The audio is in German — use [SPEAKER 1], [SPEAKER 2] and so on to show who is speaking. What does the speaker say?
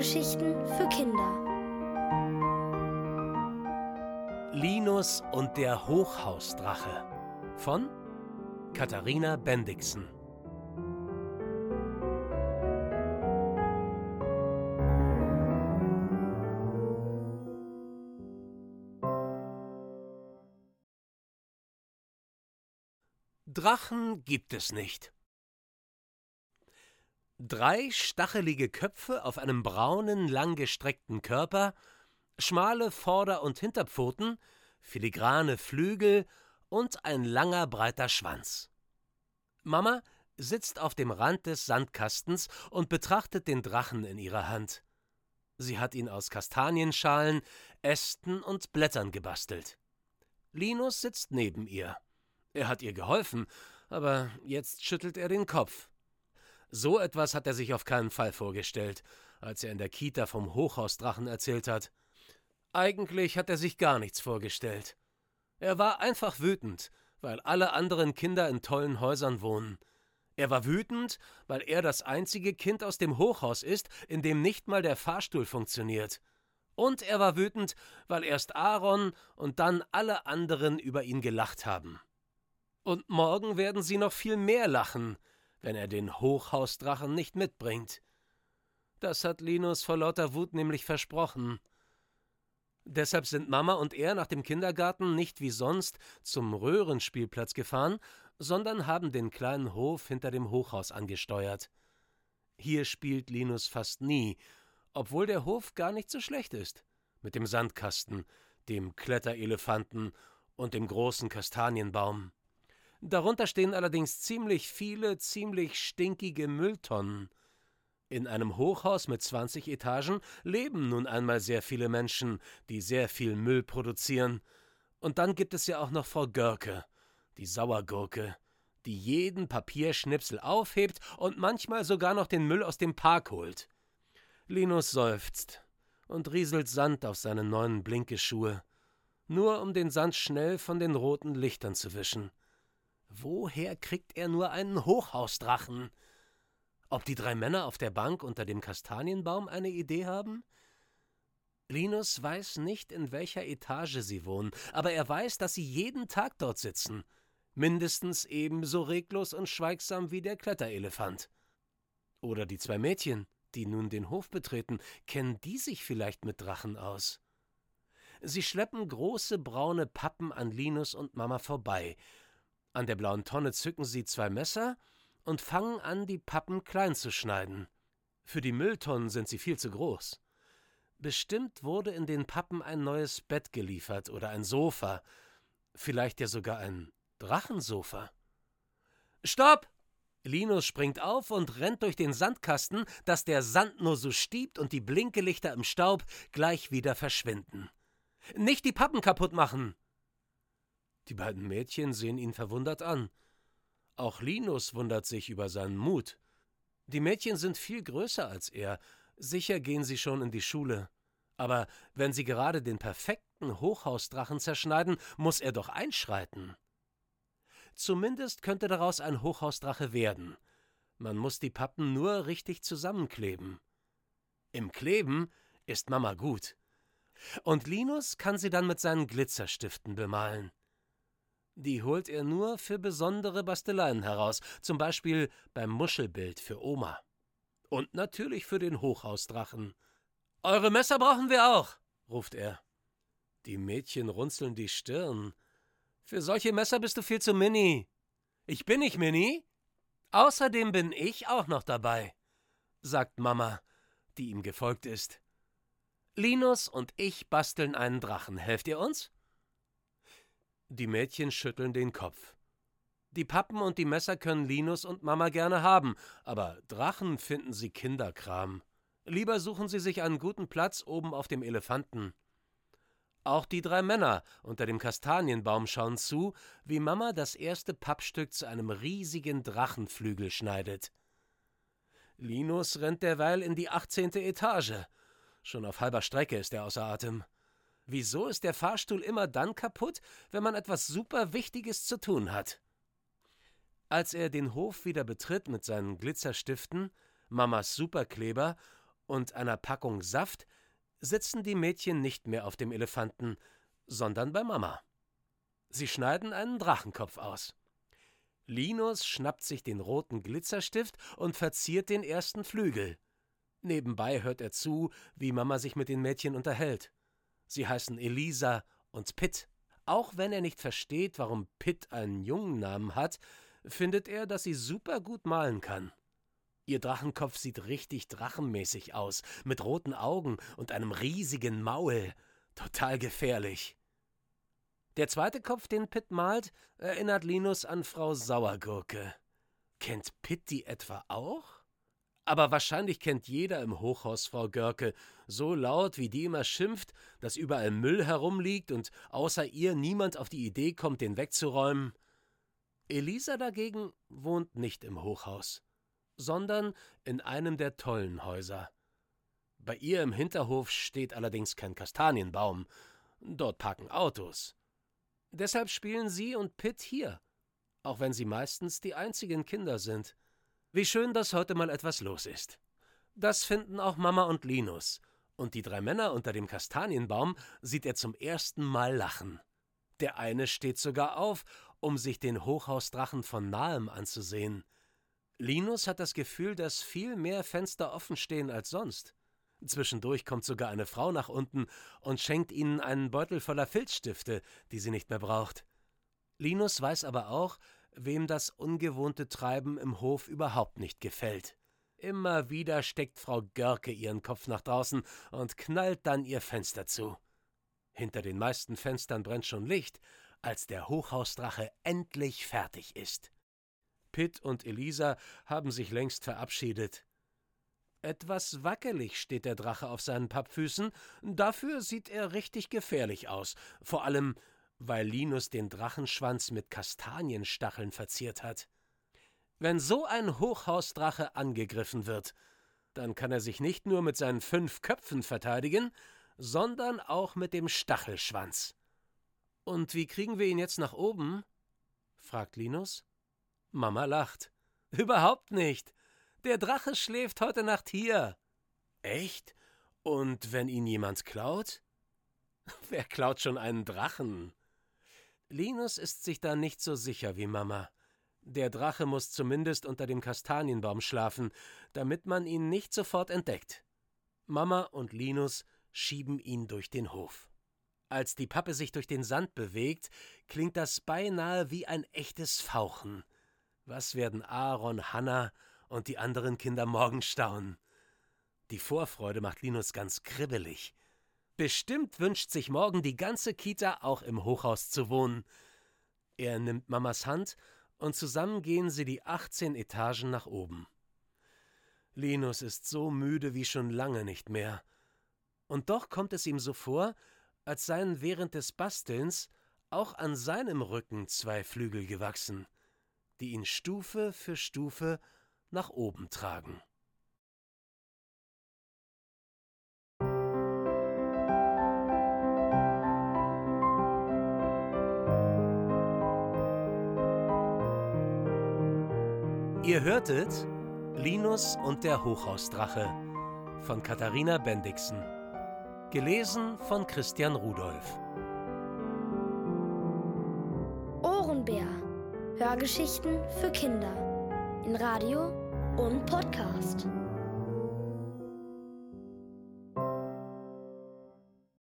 [SPEAKER 1] Hörgeschichten für Kinder.
[SPEAKER 2] Linus und der Hochhausdrache von Katharina Bendixen. Drachen gibt es nicht. Drei stachelige Köpfe auf einem braunen, langgestreckten Körper, schmale Vorder- und Hinterpfoten, filigrane Flügel und ein langer, breiter Schwanz. Mama sitzt auf dem Rand des Sandkastens und betrachtet den Drachen in ihrer Hand. Sie hat ihn aus Kastanienschalen, Ästen und Blättern gebastelt. Linus sitzt neben ihr. Er hat ihr geholfen, aber jetzt schüttelt er den Kopf. So etwas hat er sich auf keinen Fall vorgestellt, als er in der Kita vom Hochhausdrachen erzählt hat. Eigentlich hat er sich gar nichts vorgestellt. Er war einfach wütend, weil alle anderen Kinder in tollen Häusern wohnen. Er war wütend, weil er das einzige Kind aus dem Hochhaus ist, in dem nicht mal der Fahrstuhl funktioniert. Und er war wütend, weil erst Aaron und dann alle anderen über ihn gelacht haben. Und morgen werden sie noch viel mehr lachen, wenn er den Hochhausdrachen nicht mitbringt. Das hat Linus vor lauter Wut nämlich versprochen. Deshalb sind Mama und er nach dem Kindergarten nicht wie sonst zum Röhrenspielplatz gefahren, sondern haben den kleinen Hof hinter dem Hochhaus angesteuert. Hier spielt Linus fast nie, obwohl der Hof gar nicht so schlecht ist. Mit dem Sandkasten, dem Kletterelefanten und dem großen Kastanienbaum. Darunter stehen allerdings ziemlich viele, ziemlich stinkige Mülltonnen. In einem Hochhaus mit 20 Etagen leben nun einmal sehr viele Menschen, die sehr viel Müll produzieren. Und dann gibt es ja auch noch Frau Görke, die Sauergurke, die jeden Papierschnipsel aufhebt und manchmal sogar noch den Müll aus dem Park holt. Linus seufzt und rieselt Sand auf seine neuen Blinkeschuhe, nur um den Sand schnell von den roten Lichtern zu wischen. Woher kriegt er nur einen Hochhausdrachen? Ob die drei Männer auf der Bank unter dem Kastanienbaum eine Idee haben? Linus weiß nicht, in welcher Etage sie wohnen, aber er weiß, dass sie jeden Tag dort sitzen. Mindestens ebenso reglos und schweigsam wie der Kletterelefant. Oder die zwei Mädchen, die nun den Hof betreten, kennen die sich vielleicht mit Drachen aus? Sie schleppen große braune Pappen an Linus und Mama vorbei, an der blauen Tonne zücken sie zwei Messer und fangen an, die Pappen klein zu schneiden. Für die Mülltonnen sind sie viel zu groß. Bestimmt wurde in den Pappen ein neues Bett geliefert oder ein Sofa, vielleicht ja sogar ein Drachensofa. Stopp! Linus springt auf und rennt durch den Sandkasten, dass der Sand nur so stiebt und die Blinkelichter im Staub gleich wieder verschwinden. Nicht die Pappen kaputt machen! Die beiden Mädchen sehen ihn verwundert an. Auch Linus wundert sich über seinen Mut. Die Mädchen sind viel größer als er, sicher gehen sie schon in die Schule. Aber wenn sie gerade den perfekten Hochhausdrachen zerschneiden, muss er doch einschreiten. Zumindest könnte daraus ein Hochhausdrache werden. Man muss die Pappen nur richtig zusammenkleben. Im Kleben ist Mama gut. Und Linus kann sie dann mit seinen Glitzerstiften bemalen. Die holt er nur für besondere Basteleien heraus, zum Beispiel beim Muschelbild für Oma. Und natürlich für den Hochhausdrachen. Eure Messer brauchen wir auch, ruft er. Die Mädchen runzeln die Stirn. Für solche Messer bist du viel zu mini. Ich bin nicht mini. Außerdem bin ich auch noch dabei, sagt Mama, die ihm gefolgt ist. Linus und ich basteln einen Drachen. Helft ihr uns? Die Mädchen schütteln den Kopf. Die Pappen und die Messer können Linus und Mama gerne haben, aber Drachen finden sie Kinderkram. Lieber suchen sie sich einen guten Platz oben auf dem Elefanten. Auch die drei Männer unter dem Kastanienbaum schauen zu, wie Mama das erste Pappstück zu einem riesigen Drachenflügel schneidet. Linus rennt derweil in die achtzehnte Etage. Schon auf halber Strecke ist er außer Atem. Wieso ist der Fahrstuhl immer dann kaputt, wenn man etwas super Wichtiges zu tun hat? Als er den Hof wieder betritt mit seinen Glitzerstiften, Mamas Superkleber und einer Packung Saft sitzen die Mädchen nicht mehr auf dem Elefanten, sondern bei Mama. Sie schneiden einen Drachenkopf aus. Linus schnappt sich den roten Glitzerstift und verziert den ersten Flügel. Nebenbei hört er zu, wie Mama sich mit den Mädchen unterhält. Sie heißen Elisa und Pitt. Auch wenn er nicht versteht, warum Pitt einen Jungennamen hat, findet er, dass sie super gut malen kann. Ihr Drachenkopf sieht richtig drachenmäßig aus, mit roten Augen und einem riesigen Maul. Total gefährlich. Der zweite Kopf, den Pitt malt, erinnert Linus an Frau Sauergurke. Kennt Pitt die etwa auch? Aber wahrscheinlich kennt jeder im Hochhaus Frau Görke, so laut, wie die immer schimpft, dass überall Müll herumliegt und außer ihr niemand auf die Idee kommt, den wegzuräumen. Elisa dagegen wohnt nicht im Hochhaus, sondern in einem der tollen Häuser. Bei ihr im Hinterhof steht allerdings kein Kastanienbaum, dort parken Autos. Deshalb spielen sie und Pitt hier, auch wenn sie meistens die einzigen Kinder sind. Wie schön, dass heute mal etwas los ist. Das finden auch Mama und Linus. Und die drei Männer unter dem Kastanienbaum sieht er zum ersten Mal lachen. Der eine steht sogar auf, um sich den Hochhausdrachen von nahem anzusehen. Linus hat das Gefühl, dass viel mehr Fenster offen stehen als sonst. Zwischendurch kommt sogar eine Frau nach unten und schenkt ihnen einen Beutel voller Filzstifte, die sie nicht mehr braucht. Linus weiß aber auch, wem das ungewohnte Treiben im Hof überhaupt nicht gefällt. Immer wieder steckt Frau Görke ihren Kopf nach draußen und knallt dann ihr Fenster zu. Hinter den meisten Fenstern brennt schon Licht, als der Hochhausdrache endlich fertig ist. Pitt und Elisa haben sich längst verabschiedet. Etwas wackelig steht der Drache auf seinen Pappfüßen, dafür sieht er richtig gefährlich aus, vor allem weil Linus den Drachenschwanz mit Kastanienstacheln verziert hat. Wenn so ein Hochhausdrache angegriffen wird, dann kann er sich nicht nur mit seinen fünf Köpfen verteidigen, sondern auch mit dem Stachelschwanz. Und wie kriegen wir ihn jetzt nach oben? fragt Linus. Mama lacht. Überhaupt nicht. Der Drache schläft heute Nacht hier. Echt? Und wenn ihn jemand klaut? Wer klaut schon einen Drachen? Linus ist sich da nicht so sicher wie Mama. Der Drache muss zumindest unter dem Kastanienbaum schlafen, damit man ihn nicht sofort entdeckt. Mama und Linus schieben ihn durch den Hof. Als die Pappe sich durch den Sand bewegt, klingt das beinahe wie ein echtes Fauchen. Was werden Aaron, Hanna und die anderen Kinder morgen staunen? Die Vorfreude macht Linus ganz kribbelig. Bestimmt wünscht sich morgen die ganze Kita auch im Hochhaus zu wohnen. Er nimmt Mamas Hand und zusammen gehen sie die 18 Etagen nach oben. Linus ist so müde wie schon lange nicht mehr. Und doch kommt es ihm so vor, als seien während des Bastelns auch an seinem Rücken zwei Flügel gewachsen, die ihn Stufe für Stufe nach oben tragen. Ihr hörtet Linus und der Hochhausdrache von Katharina Bendixen. Gelesen von Christian Rudolph.
[SPEAKER 1] Ohrenbär. Hörgeschichten für Kinder. In Radio und Podcast.